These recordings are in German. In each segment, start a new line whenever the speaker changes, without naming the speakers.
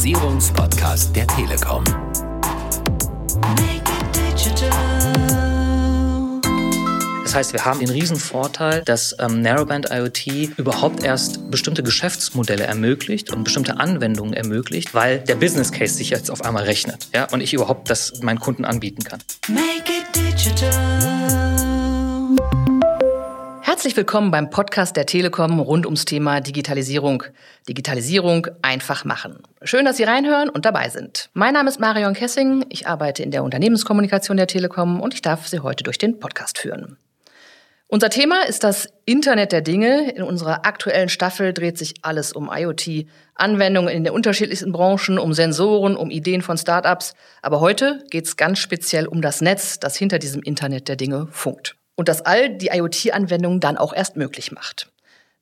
Digitalisierungspodcast der Telekom.
Das heißt, wir haben den riesen Vorteil, dass ähm, Narrowband IoT überhaupt erst bestimmte Geschäftsmodelle ermöglicht und bestimmte Anwendungen ermöglicht, weil der Business Case sich jetzt auf einmal rechnet, ja, und ich überhaupt das meinen Kunden anbieten kann. Make it digital.
Herzlich willkommen beim Podcast der Telekom rund ums Thema Digitalisierung. Digitalisierung einfach machen. Schön, dass Sie reinhören und dabei sind. Mein Name ist Marion Kessing. Ich arbeite in der Unternehmenskommunikation der Telekom und ich darf Sie heute durch den Podcast führen. Unser Thema ist das Internet der Dinge. In unserer aktuellen Staffel dreht sich alles um IoT, Anwendungen in den unterschiedlichsten Branchen, um Sensoren, um Ideen von Startups. Aber heute geht es ganz speziell um das Netz, das hinter diesem Internet der Dinge funkt. Und das all die IoT-Anwendungen dann auch erst möglich macht.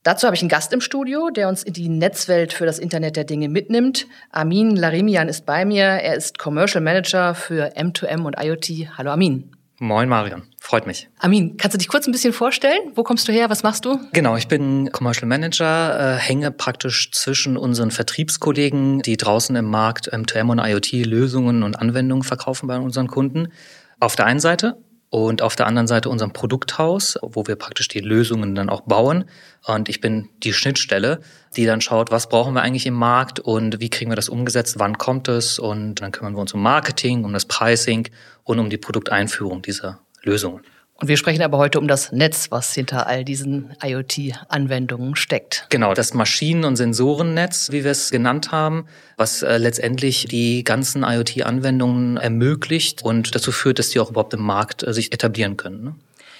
Dazu habe ich einen Gast im Studio, der uns in die Netzwelt für das Internet der Dinge mitnimmt. Amin Larimian ist bei mir. Er ist Commercial Manager für M2M und IoT. Hallo Amin.
Moin Marion, freut mich.
Amin, kannst du dich kurz ein bisschen vorstellen? Wo kommst du her? Was machst du?
Genau, ich bin Commercial Manager, äh, hänge praktisch zwischen unseren Vertriebskollegen, die draußen im Markt M2M und IoT Lösungen und Anwendungen verkaufen bei unseren Kunden. Auf der einen Seite und auf der anderen Seite unserem Produkthaus, wo wir praktisch die Lösungen dann auch bauen. Und ich bin die Schnittstelle, die dann schaut, was brauchen wir eigentlich im Markt und wie kriegen wir das umgesetzt, wann kommt es und dann kümmern wir uns um Marketing, um das Pricing und um die Produkteinführung dieser Lösungen.
Und wir sprechen aber heute um das Netz, was hinter all diesen IoT-Anwendungen steckt.
Genau, das Maschinen- und Sensorennetz, wie wir es genannt haben, was äh, letztendlich die ganzen IoT-Anwendungen ermöglicht und dazu führt, dass die auch überhaupt im Markt äh, sich etablieren können. Ne?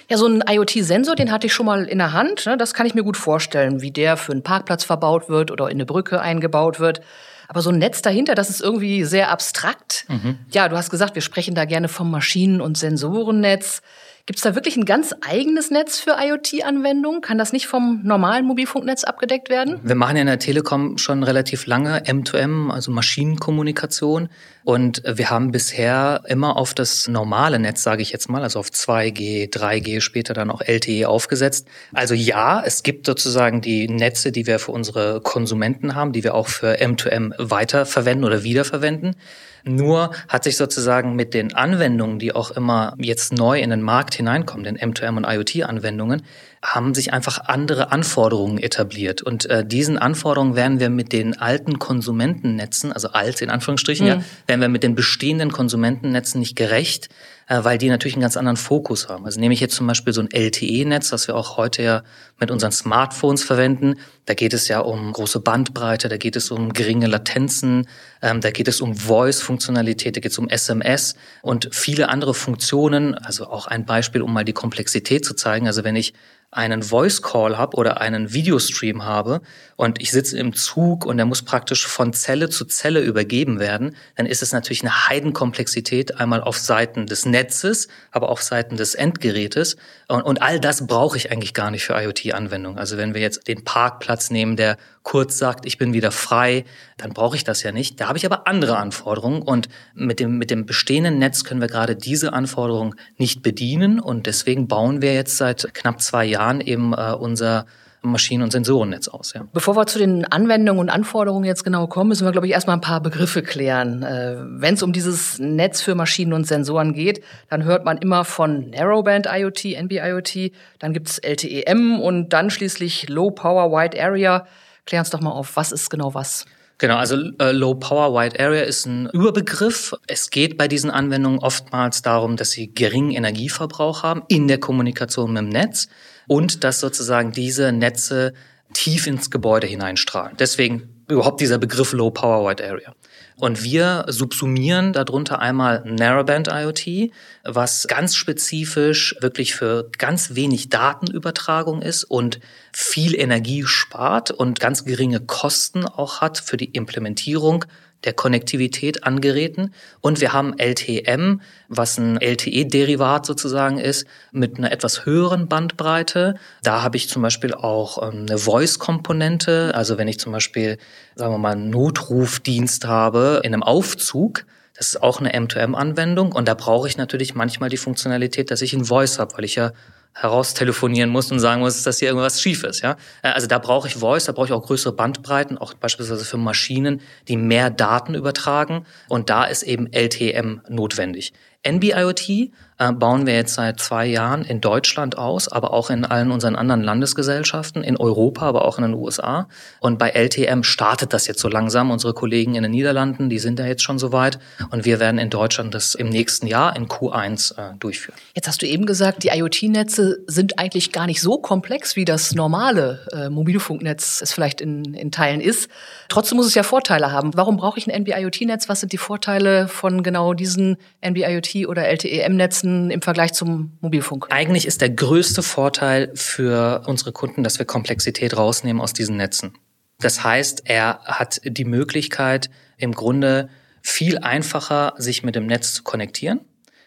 Ja, so ein IoT-Sensor, den hatte ich schon mal in der Hand. Ne? Das kann ich mir gut vorstellen, wie der für einen Parkplatz verbaut wird oder in eine Brücke eingebaut wird. Aber so ein Netz dahinter, das ist irgendwie sehr abstrakt. Mhm. Ja, du hast gesagt, wir sprechen da gerne vom Maschinen- und Sensorennetz. Gibt es da wirklich ein ganz eigenes Netz für IoT-Anwendungen? Kann das nicht vom normalen Mobilfunknetz abgedeckt werden?
Wir machen ja in der Telekom schon relativ lange M2M, also Maschinenkommunikation. Und wir haben bisher immer auf das normale Netz, sage ich jetzt mal, also auf 2G, 3G, später dann auch LTE aufgesetzt. Also ja, es gibt sozusagen die Netze, die wir für unsere Konsumenten haben, die wir auch für M2M weiterverwenden oder wiederverwenden. Nur hat sich sozusagen mit den Anwendungen, die auch immer jetzt neu in den Markt hineinkommen, den M2M und IoT-Anwendungen, haben sich einfach andere Anforderungen etabliert. Und äh, diesen Anforderungen werden wir mit den alten Konsumentennetzen, also alt in Anführungsstrichen, mhm. ja, werden wir mit den bestehenden Konsumentennetzen nicht gerecht, äh, weil die natürlich einen ganz anderen Fokus haben. Also nehme ich jetzt zum Beispiel so ein LTE-Netz, das wir auch heute ja mit unseren Smartphones verwenden. Da geht es ja um große Bandbreite, da geht es um geringe Latenzen, ähm, da geht es um Voice-Funktionalität, da geht es um SMS und viele andere Funktionen. Also auch ein Beispiel, um mal die Komplexität zu zeigen. Also wenn ich einen Voice Call habe oder einen Videostream habe und ich sitze im Zug und der muss praktisch von Zelle zu Zelle übergeben werden, dann ist es natürlich eine Heidenkomplexität einmal auf Seiten des Netzes, aber auf Seiten des Endgerätes und, und all das brauche ich eigentlich gar nicht für IoT-Anwendungen. Also wenn wir jetzt den Parkplatz nehmen, der kurz sagt, ich bin wieder frei, dann brauche ich das ja nicht. Da habe ich aber andere Anforderungen und mit dem, mit dem bestehenden Netz können wir gerade diese Anforderungen nicht bedienen und deswegen bauen wir jetzt seit knapp zwei Jahren eben äh, unser Maschinen- und Sensorennetz aus. Ja.
Bevor wir zu den Anwendungen und Anforderungen jetzt genau kommen, müssen wir, glaube ich, erstmal ein paar Begriffe klären. Äh, Wenn es um dieses Netz für Maschinen und Sensoren geht, dann hört man immer von Narrowband IoT, NB-IoT, dann gibt es LTE-M und dann schließlich Low Power Wide Area. Klär uns doch mal auf, was ist genau was?
Genau, also äh, Low Power Wide Area ist ein Überbegriff. Es geht bei diesen Anwendungen oftmals darum, dass sie geringen Energieverbrauch haben in der Kommunikation mit dem Netz und dass sozusagen diese Netze tief ins Gebäude hineinstrahlen. Deswegen überhaupt dieser Begriff Low Power Wide Area. Und wir subsumieren darunter einmal Narrowband IoT, was ganz spezifisch wirklich für ganz wenig Datenübertragung ist und viel Energie spart und ganz geringe Kosten auch hat für die Implementierung der Konnektivität an Geräten. Und wir haben LTM, was ein LTE-Derivat sozusagen ist, mit einer etwas höheren Bandbreite. Da habe ich zum Beispiel auch ähm, eine Voice-Komponente. Also wenn ich zum Beispiel, sagen wir mal, einen Notrufdienst habe in einem Aufzug, das ist auch eine M2M-Anwendung und da brauche ich natürlich manchmal die Funktionalität, dass ich ein Voice habe, weil ich ja heraustelefonieren muss und sagen muss, dass hier irgendwas schief ist. Ja? Äh, also da brauche ich Voice, da brauche ich auch größere Bandbreiten, auch beispielsweise für Maschinen, die mehr Daten übertragen. Und da ist eben LTM notwendig. NB-IoT äh, bauen wir jetzt seit zwei Jahren in Deutschland aus, aber auch in allen unseren anderen Landesgesellschaften, in Europa, aber auch in den USA. Und bei LTM startet das jetzt so langsam. Unsere Kollegen in den Niederlanden, die sind da jetzt schon soweit. Und wir werden in Deutschland das im nächsten Jahr in Q1 äh, durchführen.
Jetzt hast du eben gesagt, die IoT-Netze sind eigentlich gar nicht so komplex, wie das normale äh, Mobilfunknetz es vielleicht in, in Teilen ist. Trotzdem muss es ja Vorteile haben. Warum brauche ich ein NB-IoT-Netz? Was sind die Vorteile von genau diesen NB-IoT oder LTE-M-Netzen? Kosten im Vergleich zum Mobilfunk?
Eigentlich ist der größte Vorteil für unsere Kunden, dass wir Komplexität rausnehmen aus diesen Netzen. Das heißt, er hat die Möglichkeit, im Grunde viel einfacher sich mit dem Netz zu konnektieren.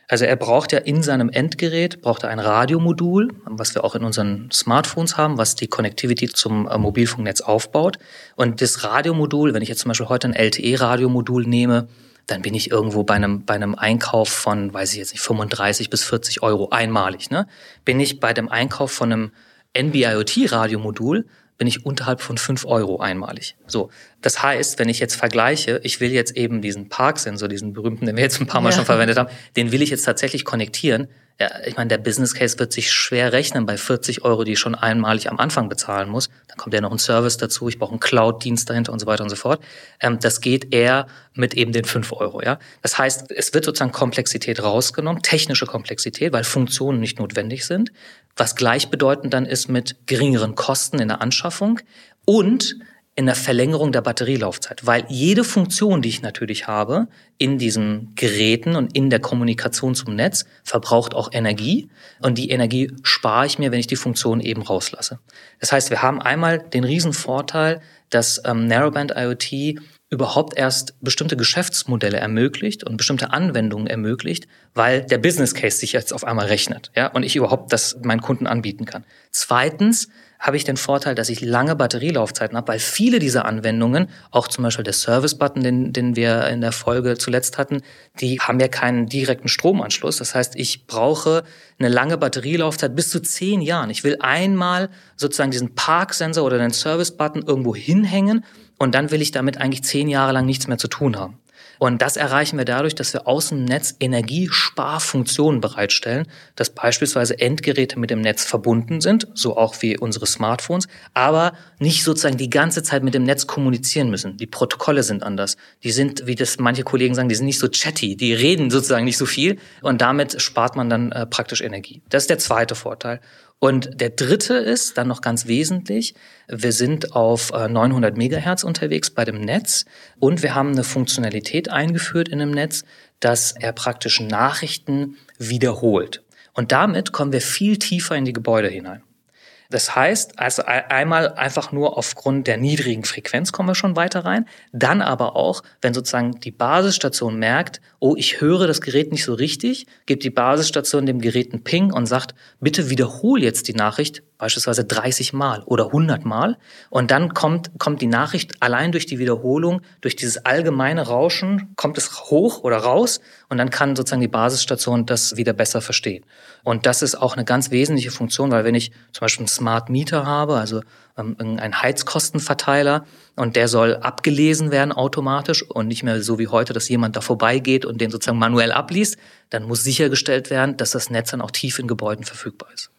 Also er braucht ja in seinem Endgerät braucht er ein Radiomodul, was wir auch in unseren Smartphones haben, was die Connectivity zum äh, Mobilfunknetz aufbaut. Und das Radiomodul, wenn ich jetzt zum Beispiel heute ein LTE-Radiomodul nehme, dann bin ich irgendwo bei einem, bei einem Einkauf von, weiß ich jetzt nicht, 35 bis 40 Euro einmalig. Ne? Bin ich bei dem Einkauf von einem NB-IoT-Radiomodul, bin ich unterhalb von 5 Euro einmalig. So, das heißt, wenn ich jetzt vergleiche, ich will jetzt eben diesen Parksensor, diesen berühmten, den wir jetzt ein paar Mal ja. schon verwendet haben, den will ich jetzt tatsächlich konnektieren, ja, ich meine, der Business Case wird sich schwer rechnen bei 40 Euro, die ich schon einmalig am Anfang bezahlen muss. Dann kommt ja noch ein Service dazu, ich brauche einen Cloud-Dienst dahinter und so weiter und so fort. Ähm, das geht eher mit eben den 5 Euro. Ja? Das heißt, es wird sozusagen Komplexität rausgenommen, technische Komplexität, weil Funktionen nicht notwendig sind, was gleichbedeutend dann ist mit geringeren Kosten in der Anschaffung und in der Verlängerung der Batterielaufzeit, weil jede Funktion, die ich natürlich habe in diesen Geräten und in der Kommunikation zum Netz, verbraucht auch Energie und die Energie spare ich mir, wenn ich die Funktion eben rauslasse. Das heißt, wir haben einmal den riesen Vorteil, dass ähm, Narrowband IoT überhaupt erst bestimmte Geschäftsmodelle ermöglicht und bestimmte Anwendungen ermöglicht, weil der Business Case sich jetzt auf einmal rechnet, ja, und ich überhaupt das meinen Kunden anbieten kann. Zweitens habe ich den Vorteil, dass ich lange Batterielaufzeiten habe, weil viele dieser Anwendungen, auch zum Beispiel der Service-Button, den, den wir in der Folge zuletzt hatten, die haben ja keinen direkten Stromanschluss. Das heißt, ich brauche eine lange Batterielaufzeit bis zu zehn Jahren. Ich will einmal sozusagen diesen Parksensor oder den Service-Button irgendwo hinhängen und dann will ich damit eigentlich zehn Jahre lang nichts mehr zu tun haben. Und das erreichen wir dadurch, dass wir aus dem Netz Energiesparfunktionen bereitstellen, dass beispielsweise Endgeräte mit dem Netz verbunden sind, so auch wie unsere Smartphones, aber nicht sozusagen die ganze Zeit mit dem Netz kommunizieren müssen. Die Protokolle sind anders. Die sind, wie das manche Kollegen sagen, die sind nicht so chatty, die reden sozusagen nicht so viel und damit spart man dann äh, praktisch Energie. Das ist der zweite Vorteil. Und der dritte ist dann noch ganz wesentlich, wir sind auf 900 äh, Megahertz unterwegs bei dem Netz und wir haben eine Funktionalität eingeführt in dem Netz, dass er praktisch Nachrichten wiederholt. Und damit kommen wir viel tiefer in die Gebäude hinein. Das heißt, also einmal einfach nur aufgrund der niedrigen Frequenz kommen wir schon weiter rein. Dann aber auch, wenn sozusagen die Basisstation merkt, oh, ich höre das Gerät nicht so richtig, gibt die Basisstation dem Gerät einen Ping und sagt, bitte wiederhol jetzt die Nachricht beispielsweise 30 Mal oder 100 Mal. Und dann kommt, kommt die Nachricht allein durch die Wiederholung, durch dieses allgemeine Rauschen, kommt es hoch oder raus und dann kann sozusagen die Basisstation das wieder besser verstehen. Und das ist auch eine ganz wesentliche Funktion, weil wenn ich zum Beispiel einen Smart Meter habe, also ähm, einen Heizkostenverteiler, und der soll abgelesen werden automatisch und nicht mehr so wie heute, dass jemand da vorbeigeht und den sozusagen manuell abliest, dann muss sichergestellt werden, dass das Netz dann auch tief in Gebäuden verfügbar ist.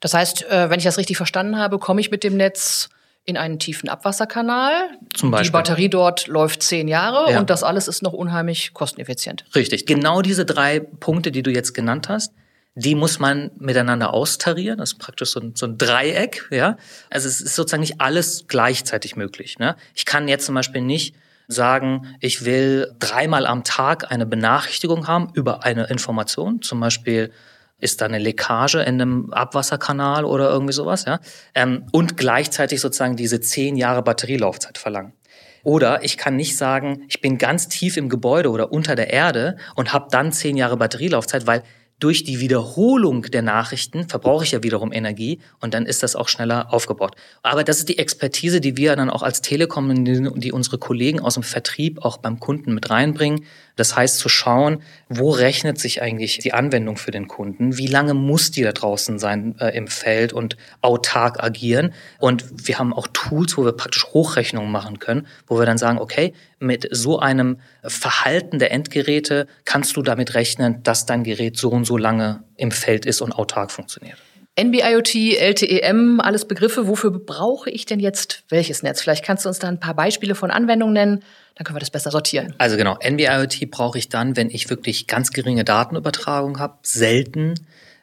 Das heißt, äh, wenn ich das richtig verstanden habe, komme ich mit dem Netz in einen tiefen Abwasserkanal. Zum Beispiel. Die Batterie dort läuft zehn Jahre ja. und das alles ist noch unheimlich kosteneffizient.
Richtig. Genau diese drei Punkte, die du jetzt genannt hast, die muss man miteinander austarieren. Das ist praktisch so ein, so ein Dreieck. Ja? Also es ist sozusagen nicht alles gleichzeitig möglich. Ne? Ich kann jetzt zum Beispiel nicht sagen, ich will dreimal am Tag eine Benachrichtigung haben über eine Information, zum Beispiel ist da eine Leckage in einem Abwasserkanal oder irgendwie sowas, ja? Ähm, und gleichzeitig sozusagen diese zehn Jahre Batterielaufzeit verlangen. Oder ich kann nicht sagen, ich bin ganz tief im Gebäude oder unter der Erde und habe dann zehn Jahre Batterielaufzeit, weil durch die Wiederholung der Nachrichten verbrauche ich ja wiederum Energie und dann ist das auch schneller aufgebaut. Aber das ist die Expertise, die wir dann auch als Telekom, die unsere Kollegen aus dem Vertrieb auch beim Kunden mit reinbringen. Das heißt zu schauen, wo rechnet sich eigentlich die Anwendung für den Kunden? Wie lange muss die da draußen sein äh, im Feld und autark agieren? Und wir haben auch Tools, wo wir praktisch Hochrechnungen machen können, wo wir dann sagen, okay, mit so einem Verhalten der Endgeräte kannst du damit rechnen, dass dein Gerät so und so lange im Feld ist und autark funktioniert.
NB-IoT, LTEM, alles Begriffe. Wofür brauche ich denn jetzt welches Netz? Vielleicht kannst du uns da ein paar Beispiele von Anwendungen nennen. Dann können wir das besser sortieren.
Also genau, NB-IoT brauche ich dann, wenn ich wirklich ganz geringe Datenübertragung habe, selten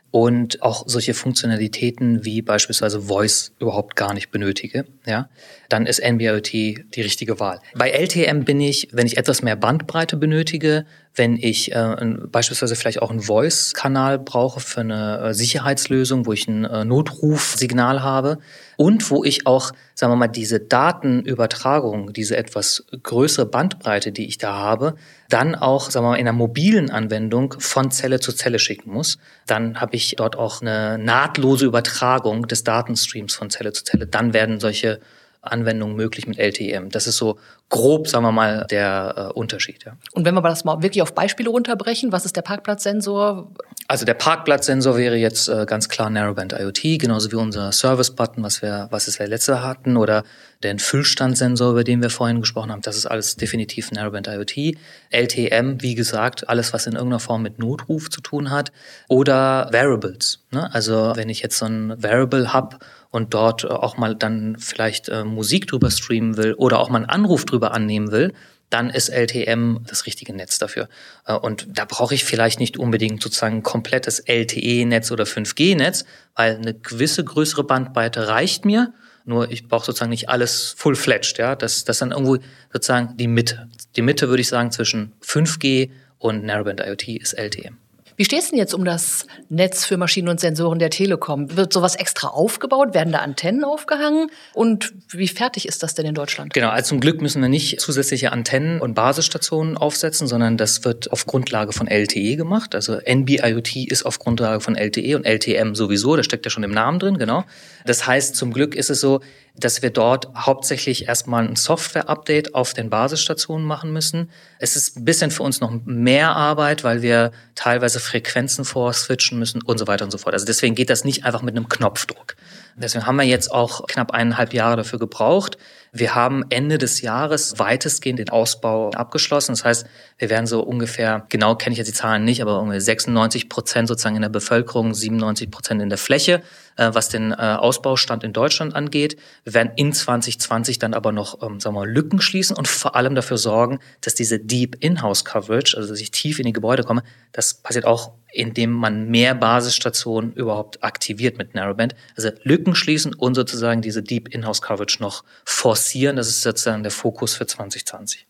und auch solche Funktionalitäten wie beispielsweise Voice überhaupt gar nicht benötige, ja, dann ist NB-IoT die richtige Wahl. Bei LTM bin ich, wenn ich etwas mehr Bandbreite benötige, wenn ich äh, beispielsweise vielleicht auch einen Voice-Kanal brauche für eine äh, Sicherheitslösung, wo ich ein äh, Notrufsignal habe und wo ich auch, sagen wir mal, diese Datenübertragung, diese etwas größere Bandbreite, die ich da habe, dann auch, sagen wir mal, in einer mobilen Anwendung von Zelle zu Zelle schicken muss, dann habe ich dort auch eine nahtlose Übertragung des Datenstreams von Zelle zu Zelle. Dann werden solche Anwendungen möglich mit LTEM. Das ist so grob, sagen wir mal, der äh, Unterschied. Ja.
Und wenn wir das mal wirklich auf Beispiele runterbrechen, was ist der Parkplatzsensor?
Also der Parkplatzsensor wäre jetzt äh, ganz klar Narrowband IoT, genauso wie unser Service-Button, was wir, was es wir letzte hatten, oder den Füllstandsensor, über den wir vorhin gesprochen haben. Das ist alles definitiv Narrowband IoT. LTM, wie gesagt, alles, was in irgendeiner Form mit Notruf zu tun hat. Oder Variables. Ne? Also wenn ich jetzt so ein Variable habe und dort äh, auch mal dann vielleicht äh, Musik drüber streamen will oder auch mal einen Anruf drüber annehmen will, dann ist LTM das richtige Netz dafür. Äh, und da brauche ich vielleicht nicht unbedingt sozusagen ein komplettes LTE-Netz oder 5G-Netz, weil eine gewisse größere Bandbreite reicht mir. Nur ich brauche sozusagen nicht alles full-fledged, ja. Das, das ist dann irgendwo sozusagen die Mitte. Die Mitte würde ich sagen zwischen 5G und Narrowband IoT ist LTM.
Wie stehst du denn jetzt um das Netz für Maschinen und Sensoren der Telekom? Wird sowas extra aufgebaut? Werden da Antennen aufgehangen? Und wie fertig ist das denn in Deutschland?
Genau, also zum Glück müssen wir nicht zusätzliche Antennen und Basisstationen aufsetzen, sondern das wird auf Grundlage von LTE gemacht. Also NB-IoT ist auf Grundlage von LTE und LTM sowieso, das steckt ja schon im Namen drin, genau. Das heißt, zum Glück ist es so, dass wir dort hauptsächlich erstmal ein Software-Update auf den Basisstationen machen müssen. Es ist ein bisschen für uns noch mehr Arbeit, weil wir teilweise Frequenzen vorswitchen müssen und so weiter und so fort. Also deswegen geht das nicht einfach mit einem Knopfdruck. Deswegen haben wir jetzt auch knapp eineinhalb Jahre dafür gebraucht. Wir haben Ende des Jahres weitestgehend den Ausbau abgeschlossen. Das heißt, wir werden so ungefähr, genau kenne ich jetzt die Zahlen nicht, aber ungefähr 96 Prozent sozusagen in der Bevölkerung, 97 Prozent in der Fläche, was den äh, Ausbaustand in Deutschland angeht. Wir werden in 2020 dann aber noch, ähm, sagen wir mal, Lücken schließen und vor allem dafür sorgen, dass diese Deep In-House Coverage, also dass ich tief in die Gebäude komme, das passiert auch indem man mehr Basisstationen überhaupt aktiviert mit Narrowband. Also Lücken schließen und sozusagen diese Deep In-House Coverage noch forcieren. Das ist sozusagen der Fokus für 2020.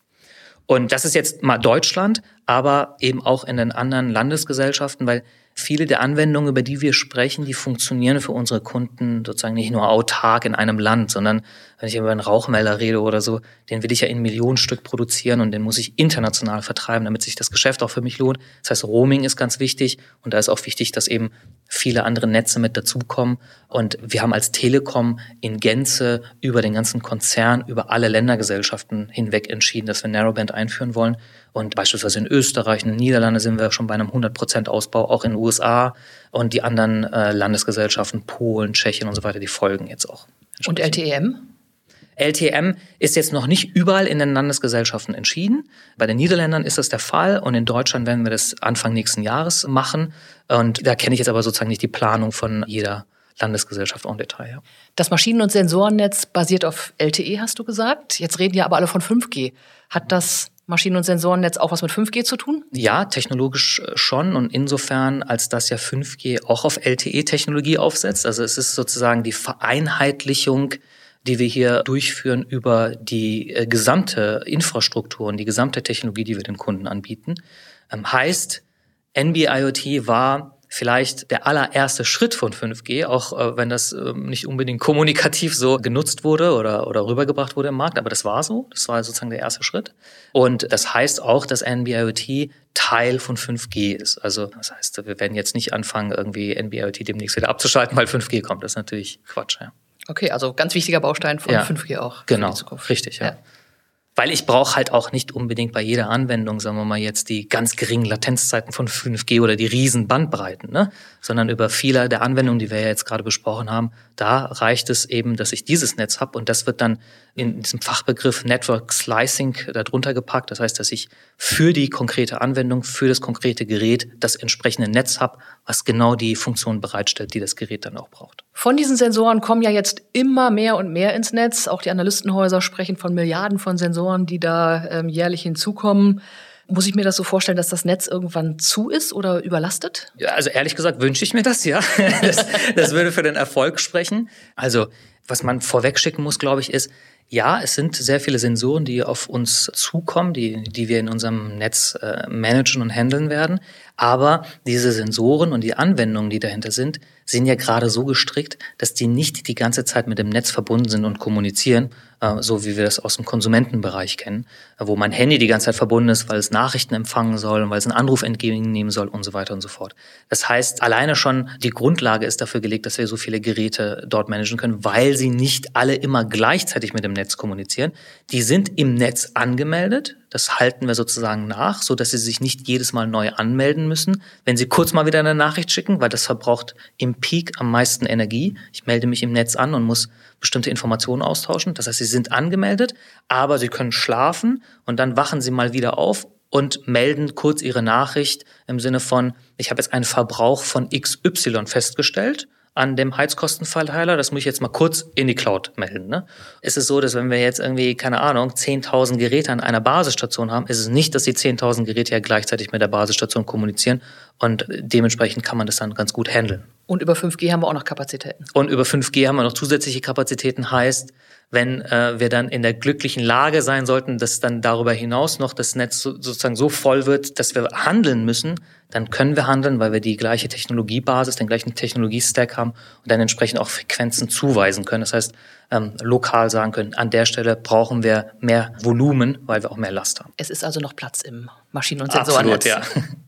Und das ist jetzt mal Deutschland, aber eben auch in den anderen Landesgesellschaften, weil viele der Anwendungen, über die wir sprechen, die funktionieren für unsere Kunden sozusagen nicht nur autark in einem Land, sondern wenn ich über einen Rauchmelder rede oder so, den will ich ja in Millionen Stück produzieren und den muss ich international vertreiben, damit sich das Geschäft auch für mich lohnt. Das heißt, Roaming ist ganz wichtig und da ist auch wichtig, dass eben viele andere Netze mit dazukommen. Und wir haben als Telekom in Gänze über den ganzen Konzern, über alle Ländergesellschaften hinweg entschieden, dass wir Narrowband einführen wollen. Und beispielsweise in Österreich, in den Niederlanden sind wir schon bei einem 100% Ausbau, auch in den USA und die anderen äh, Landesgesellschaften, Polen, Tschechien und so weiter, die folgen jetzt auch.
Und LTM?
LTM ist jetzt noch nicht überall in den Landesgesellschaften entschieden. Bei den Niederländern ist das der Fall und in Deutschland werden wir das Anfang nächsten Jahres machen. Und da kenne ich jetzt aber sozusagen nicht die Planung von jeder Landesgesellschaft en Detail. Ja.
Das Maschinen- und Sensorennetz basiert auf LTE, hast du gesagt. Jetzt reden ja aber alle von 5G. Hat das Maschinen- und Sensorennetz auch was mit 5G zu tun?
Ja, technologisch äh, schon und insofern, als das ja 5G auch auf LTE-Technologie aufsetzt. Also es ist sozusagen die Vereinheitlichung, die wir hier durchführen über die äh, gesamte Infrastruktur und die gesamte Technologie, die wir den Kunden anbieten. Ähm, heißt, NB-IoT war vielleicht der allererste Schritt von 5G, auch äh, wenn das äh, nicht unbedingt kommunikativ so genutzt wurde oder, oder rübergebracht wurde im Markt, aber das war so. Das war sozusagen der erste Schritt. Und das heißt auch, dass NB-IoT Teil von 5G ist. Also das heißt, wir werden jetzt nicht anfangen, irgendwie NB-IoT demnächst wieder abzuschalten, weil 5G kommt. Das ist natürlich Quatsch, ja.
Okay, also ganz wichtiger Baustein von
Ja.
5G auch.
Genau,
Für die Zukunft.
richtig, ja.
Ja.
Weil ich brauche halt auch nicht unbedingt bei jeder Anwendung, sagen wir mal jetzt, die ganz geringen Latenzzeiten von 5G oder die riesen Bandbreiten, ne? sondern über viele der Anwendungen, die wir ja jetzt gerade besprochen haben, da reicht es eben, dass ich dieses Netz habe und das wird dann in diesem Fachbegriff Network Slicing darunter gepackt. Das heißt, dass ich für die konkrete Anwendung, für das konkrete Gerät das entsprechende Netz habe, was genau die Funktion bereitstellt, die das Gerät dann auch braucht.
Von diesen Sensoren kommen ja jetzt immer mehr und mehr ins Netz. Auch die Analystenhäuser sprechen von Milliarden von Sensoren, die da ähm, jährlich hinzukommen. Muss ich mir das so vorstellen, dass das Netz irgendwann zu ist oder überlastet?
Ja, also ehrlich gesagt wünsche ich mir das, ja. Das, das würde für den Erfolg sprechen. Also, was man vorweg schicken muss, glaube ich, ist, ja, es sind sehr viele Sensoren, die auf uns zukommen, die, die wir in unserem Netz äh, managen und handeln werden. Aber diese Sensoren und die Anwendungen, die dahinter sind, sind ja gerade so gestrickt, dass die nicht die ganze Zeit mit dem Netz verbunden sind und kommunizieren, so wie wir das aus dem Konsumentenbereich kennen, äh, wo mein Handy die ganze Zeit verbunden ist, weil es Nachrichten empfangen soll und weil es einen Anruf entgegennehmen soll und so weiter und so fort. Das heißt, alleine schon die Grundlage ist dafür gelegt, dass wir so viele Geräte dort managen können, weil sie nicht alle immer gleichzeitig mit dem Netz kommunizieren. Die sind im Netz angemeldet. Das halten wir sozusagen nach, so dass sie sich nicht jedes Mal neu anmelden müssen, wenn sie kurz mal wieder eine Nachricht schicken, weil das verbraucht im Peak am meisten Energie. Ich melde mich im Netz an und muss bestimmte Informationen austauschen. Das heißt, sie sind angemeldet, aber sie können schlafen und dann wachen sie mal wieder auf und melden kurz ihre Nachricht im Sinne von, ich habe jetzt einen Verbrauch von XY festgestellt an dem Heizkostenverteiler, das muss ich jetzt mal kurz in die Cloud melden. Ne? Es ist so, dass wenn wir jetzt irgendwie, keine Ahnung, 10.000 Geräte an einer Basisstation haben, ist es nicht, dass die 10.000 Geräte ja gleichzeitig mit der Basisstation kommunizieren und dementsprechend kann man das dann ganz gut handeln.
Und über 5G haben wir auch noch Kapazitäten.
Und über 5G haben wir noch zusätzliche Kapazitäten, heißt, wenn äh, wir dann in der glücklichen Lage sein sollten, dass dann darüber hinaus noch das Netz so, sozusagen so voll wird, dass wir handeln müssen, dann können wir handeln, weil wir die gleiche Technologiebasis, den gleichen Technologiestack haben und dann entsprechend auch Frequenzen zuweisen können. Das heißt, ähm, lokal sagen können, an der Stelle brauchen wir mehr Volumen, weil wir auch mehr Last haben.
Es ist also noch Platz im Maschinen- und
Absolut,
Sensorennetz.
ja.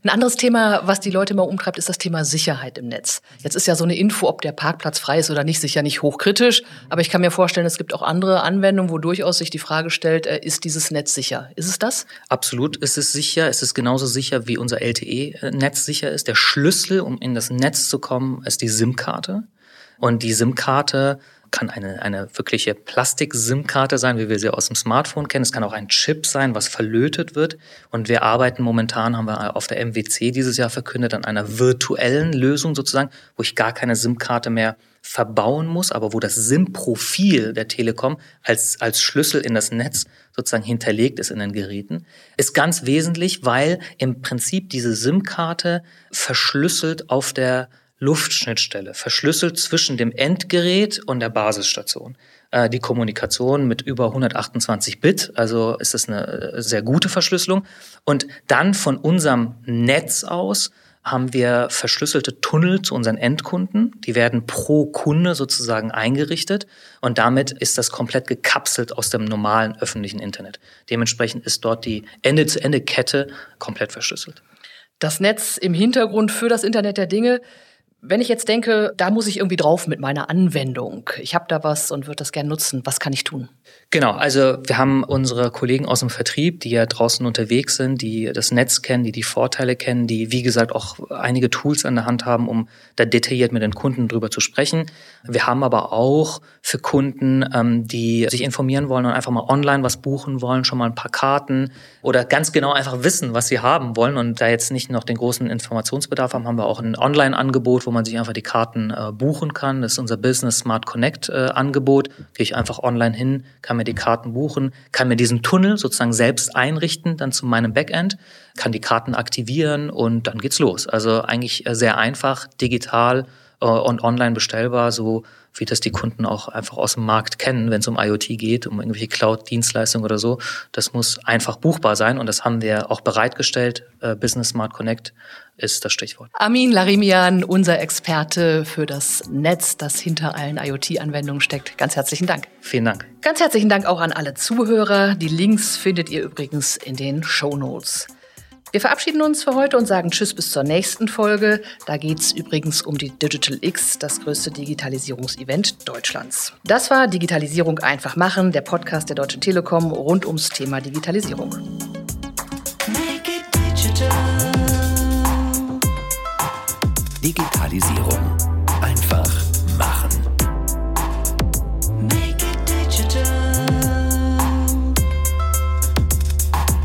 Ein anderes Thema, was die Leute mal umtreibt, ist das Thema Sicherheit im Netz. Jetzt ist ja so eine Info, ob der Parkplatz frei ist oder nicht, sicher nicht hochkritisch. Aber ich kann mir vorstellen, es gibt auch andere Anwendungen, wo durchaus sich die Frage stellt, äh, ist dieses Netz sicher? Ist es das?
Absolut ist es sicher. Es ist genauso sicher, wie unser LTE-Netz sicher ist. Der Schlüssel, um in das Netz zu kommen, ist die SIM-Karte. Und die SIM-Karte kann eine, eine wirkliche Plastik-SIM-Karte sein, wie wir sie aus dem Smartphone kennen. Es kann auch ein Chip sein, was verlötet wird. Und wir arbeiten momentan, haben wir auf der MWC dieses Jahr verkündet, an einer virtuellen Lösung sozusagen, wo ich gar keine SIM-Karte mehr verbauen muss, aber wo das SIM-Profil der Telekom als, als Schlüssel in das Netz sozusagen hinterlegt ist in den Geräten, ist ganz wesentlich, weil im Prinzip diese SIM-Karte verschlüsselt auf der Luftschnittstelle, verschlüsselt zwischen dem Endgerät und der Basisstation. Äh, Die Kommunikation mit über 128 Bit, also ist das eine äh, sehr gute Verschlüsselung. Und dann von unserem Netz aus haben wir verschlüsselte Tunnel zu unseren Endkunden. Die werden pro Kunde sozusagen eingerichtet und damit ist das komplett gekapselt aus dem normalen öffentlichen Internet. Dementsprechend ist dort die Ende-zu-Ende-Kette komplett verschlüsselt.
Das Netz im Hintergrund für das Internet der Dinge. Wenn ich jetzt denke, da muss ich irgendwie drauf mit meiner Anwendung. Ich habe da was und würde das gerne nutzen. Was kann ich tun?
Genau, also wir haben unsere Kollegen aus dem Vertrieb, die ja draußen unterwegs sind, die das Netz kennen, die die Vorteile kennen, die wie gesagt auch einige Tools an der Hand haben, um da detailliert mit den Kunden drüber zu sprechen. Wir haben aber auch für Kunden, ähm, die sich informieren wollen und einfach mal online was buchen wollen, schon mal ein paar Karten oder ganz genau einfach wissen, was sie haben wollen und da jetzt nicht noch den großen Informationsbedarf haben, haben wir auch ein Online-Angebot, wo man sich einfach die Karten äh, buchen kann. Das ist unser Business Smart Connect äh, Angebot. Gehe ich einfach online hin, kann mir die Karten buchen, kann mir diesen Tunnel sozusagen selbst einrichten, dann zu meinem Backend, kann die Karten aktivieren und dann geht's los. Also eigentlich äh, sehr einfach, digital und online bestellbar, so wie das die Kunden auch einfach aus dem Markt kennen, wenn es um IoT geht, um irgendwelche Cloud-Dienstleistungen oder so. Das muss einfach buchbar sein und das haben wir auch bereitgestellt. Äh, Business Smart Connect ist das Stichwort.
Amin Larimian, unser Experte für das Netz, das hinter allen IoT-Anwendungen steckt. Ganz herzlichen Dank.
Vielen Dank.
Ganz herzlichen Dank auch an alle Zuhörer. Die Links findet ihr übrigens in den Show Notes. Wir verabschieden uns für heute und sagen Tschüss bis zur nächsten Folge. Da geht es übrigens um die Digital X, das größte Digitalisierungsevent Deutschlands. Das war Digitalisierung einfach machen, der Podcast der Deutschen Telekom rund ums Thema Digitalisierung.
Digitalisierung einfach